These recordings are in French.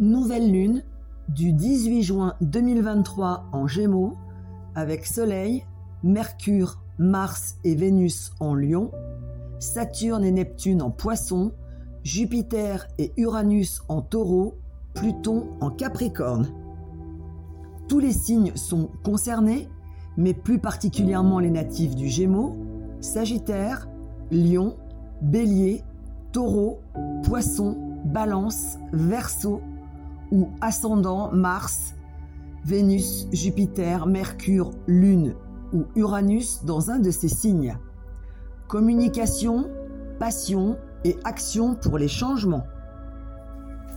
Nouvelle lune du 18 juin 2023 en Gémeaux avec Soleil, Mercure, Mars et Vénus en Lion, Saturne et Neptune en Poisson, Jupiter et Uranus en Taureau, Pluton en Capricorne. Tous les signes sont concernés, mais plus particulièrement les natifs du Gémeaux, Sagittaire, Lion, Bélier, Taureau, Poisson, Balance, Verseau ou ascendant Mars, Vénus, Jupiter, Mercure, Lune ou Uranus dans un de ces signes. Communication, passion et action pour les changements.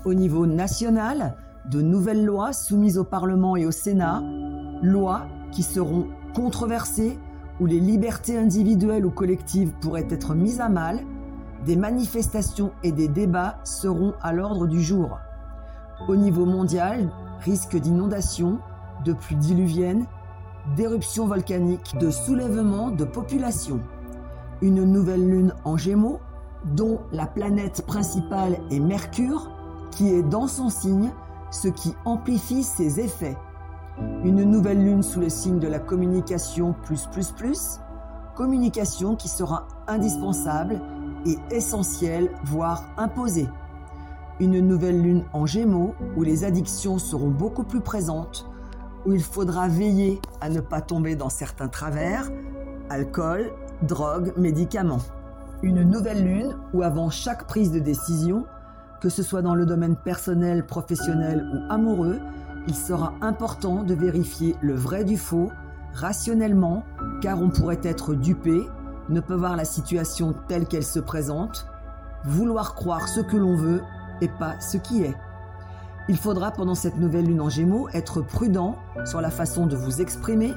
Au niveau national, de nouvelles lois soumises au Parlement et au Sénat, lois qui seront controversées où les libertés individuelles ou collectives pourraient être mises à mal, des manifestations et des débats seront à l'ordre du jour. Au niveau mondial, risque d'inondation, de pluies diluviennes, d'éruptions volcaniques, de soulèvements de population. Une nouvelle lune en gémeaux, dont la planète principale est Mercure, qui est dans son signe, ce qui amplifie ses effets. Une nouvelle lune sous le signe de la communication plus, communication qui sera indispensable et essentielle, voire imposée. Une nouvelle lune en gémeaux où les addictions seront beaucoup plus présentes, où il faudra veiller à ne pas tomber dans certains travers, alcool, drogue, médicaments. Une nouvelle lune où avant chaque prise de décision, que ce soit dans le domaine personnel, professionnel ou amoureux, il sera important de vérifier le vrai du faux rationnellement, car on pourrait être dupé, ne peut voir la situation telle qu'elle se présente, vouloir croire ce que l'on veut et pas ce qui est. Il faudra pendant cette nouvelle lune en gémeaux être prudent sur la façon de vous exprimer,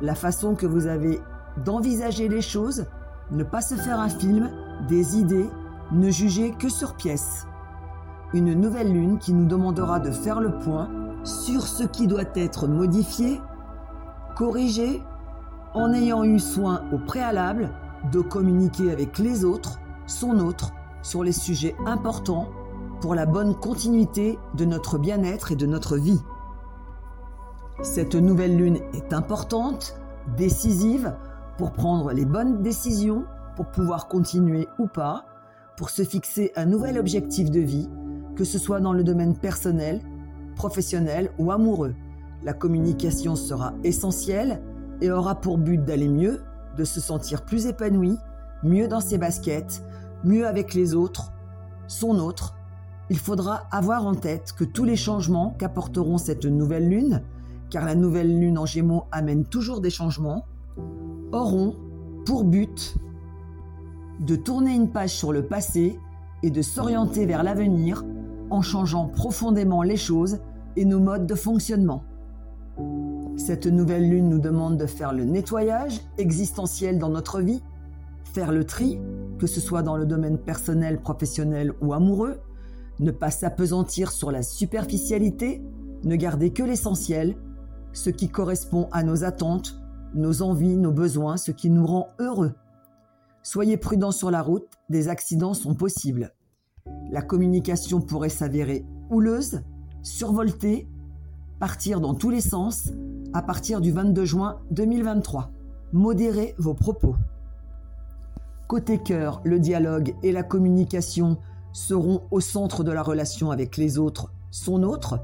la façon que vous avez d'envisager les choses, ne pas se faire un film, des idées, ne juger que sur pièce. Une nouvelle lune qui nous demandera de faire le point sur ce qui doit être modifié, corrigé, en ayant eu soin au préalable de communiquer avec les autres, son autre, sur les sujets importants pour la bonne continuité de notre bien-être et de notre vie. Cette nouvelle lune est importante, décisive, pour prendre les bonnes décisions, pour pouvoir continuer ou pas, pour se fixer un nouvel objectif de vie, que ce soit dans le domaine personnel, professionnel ou amoureux. La communication sera essentielle et aura pour but d'aller mieux, de se sentir plus épanoui, mieux dans ses baskets, mieux avec les autres, son autre. Il faudra avoir en tête que tous les changements qu'apporteront cette nouvelle lune, car la nouvelle lune en gémeaux amène toujours des changements, auront pour but de tourner une page sur le passé et de s'orienter vers l'avenir en changeant profondément les choses et nos modes de fonctionnement. Cette nouvelle lune nous demande de faire le nettoyage existentiel dans notre vie, faire le tri, que ce soit dans le domaine personnel, professionnel ou amoureux, ne pas s'apesantir sur la superficialité, ne garder que l'essentiel, ce qui correspond à nos attentes, nos envies, nos besoins, ce qui nous rend heureux. Soyez prudents sur la route, des accidents sont possibles. La communication pourrait s'avérer houleuse, survoltée, partir dans tous les sens à partir du 22 juin 2023. Modérez vos propos. Côté cœur, le dialogue et la communication seront au centre de la relation avec les autres, son autre.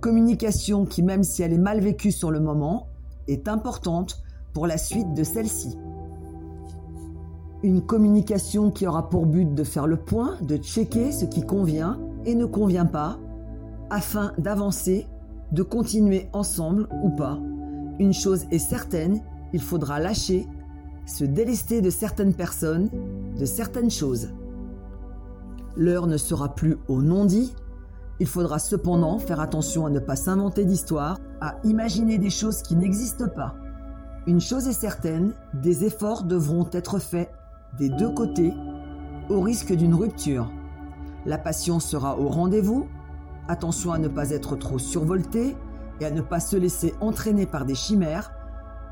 Communication qui, même si elle est mal vécue sur le moment, est importante pour la suite de celle-ci. Une communication qui aura pour but de faire le point, de checker ce qui convient et ne convient pas, afin d'avancer, de continuer ensemble ou pas. Une chose est certaine, il faudra lâcher, se délester de certaines personnes, de certaines choses. L'heure ne sera plus au non-dit, il faudra cependant faire attention à ne pas s'inventer d'histoires, à imaginer des choses qui n'existent pas. Une chose est certaine, des efforts devront être faits des deux côtés au risque d'une rupture. La passion sera au rendez-vous, attention à ne pas être trop survolté et à ne pas se laisser entraîner par des chimères,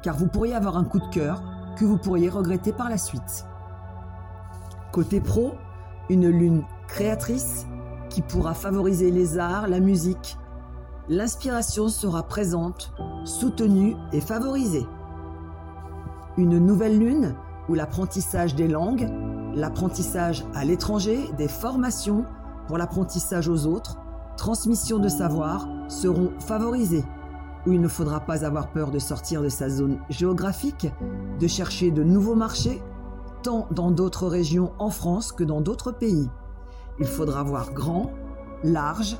car vous pourriez avoir un coup de cœur que vous pourriez regretter par la suite. Côté pro, une lune créatrice, qui pourra favoriser les arts, la musique. L'inspiration sera présente, soutenue et favorisée. Une nouvelle lune où l'apprentissage des langues, l'apprentissage à l'étranger, des formations pour l'apprentissage aux autres, transmission de savoir seront favorisés, où il ne faudra pas avoir peur de sortir de sa zone géographique, de chercher de nouveaux marchés, tant dans d'autres régions en France que dans d'autres pays. Il faudra voir grand, large,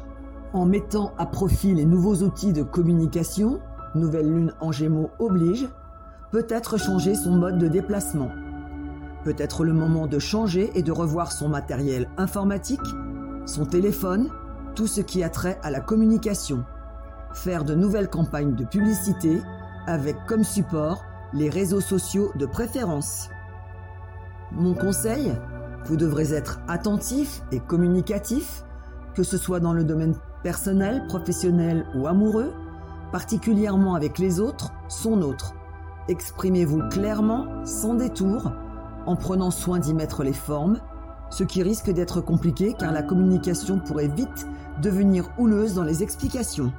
en mettant à profit les nouveaux outils de communication, nouvelle lune en gémeaux oblige, peut-être changer son mode de déplacement. Peut-être le moment de changer et de revoir son matériel informatique, son téléphone, tout ce qui a trait à la communication. Faire de nouvelles campagnes de publicité avec comme support les réseaux sociaux de préférence. Mon conseil, vous devrez être attentif et communicatif, que ce soit dans le domaine personnel, professionnel ou amoureux, particulièrement avec les autres, son autre. Exprimez-vous clairement, sans détour, en prenant soin d'y mettre les formes, ce qui risque d'être compliqué car la communication pourrait vite devenir houleuse dans les explications.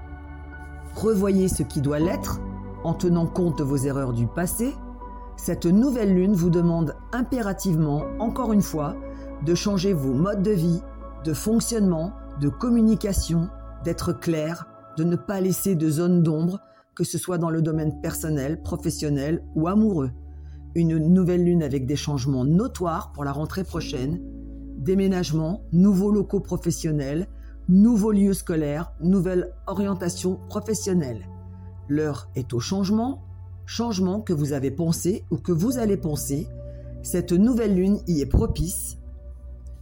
Revoyez ce qui doit l'être en tenant compte de vos erreurs du passé. Cette nouvelle lune vous demande impérativement, encore une fois, de changer vos modes de vie, de fonctionnement, de communication, d'être clair, de ne pas laisser de zone d'ombre, que ce soit dans le domaine personnel, professionnel ou amoureux. Une nouvelle lune avec des changements notoires pour la rentrée prochaine, déménagement, nouveaux locaux professionnels, nouveaux lieux scolaires, nouvelle orientation professionnelle. L'heure est au changement, changement que vous avez pensé ou que vous allez penser. Cette nouvelle lune y est propice.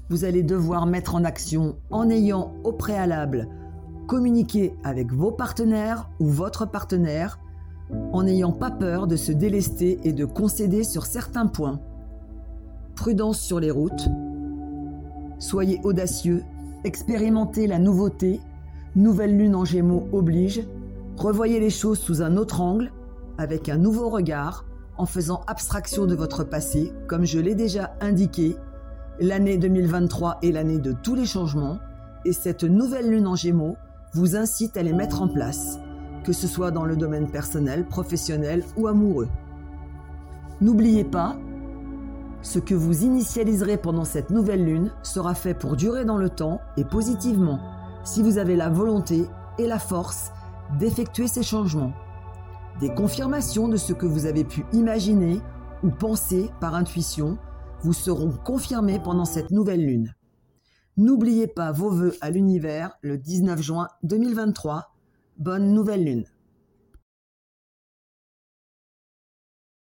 Vous allez devoir mettre en action en ayant au préalable communiqué avec vos partenaires ou votre partenaire, en n'ayant pas peur de se délester et de concéder sur certains points. Prudence sur les routes. Soyez audacieux expérimentez la nouveauté, nouvelle lune en gémeaux oblige, revoyez les choses sous un autre angle, avec un nouveau regard, en faisant abstraction de votre passé, comme je l'ai déjà indiqué, l'année 2023 est l'année de tous les changements, et cette nouvelle lune en gémeaux vous incite à les mettre en place, que ce soit dans le domaine personnel, professionnel ou amoureux. N'oubliez pas, ce que vous initialiserez pendant cette nouvelle lune sera fait pour durer dans le temps et positivement, si vous avez la volonté et la force d'effectuer ces changements. Des confirmations de ce que vous avez pu imaginer ou penser par intuition vous seront confirmées pendant cette nouvelle lune. N'oubliez pas vos vœux à l'univers le 19 juin 2023. Bonne nouvelle lune.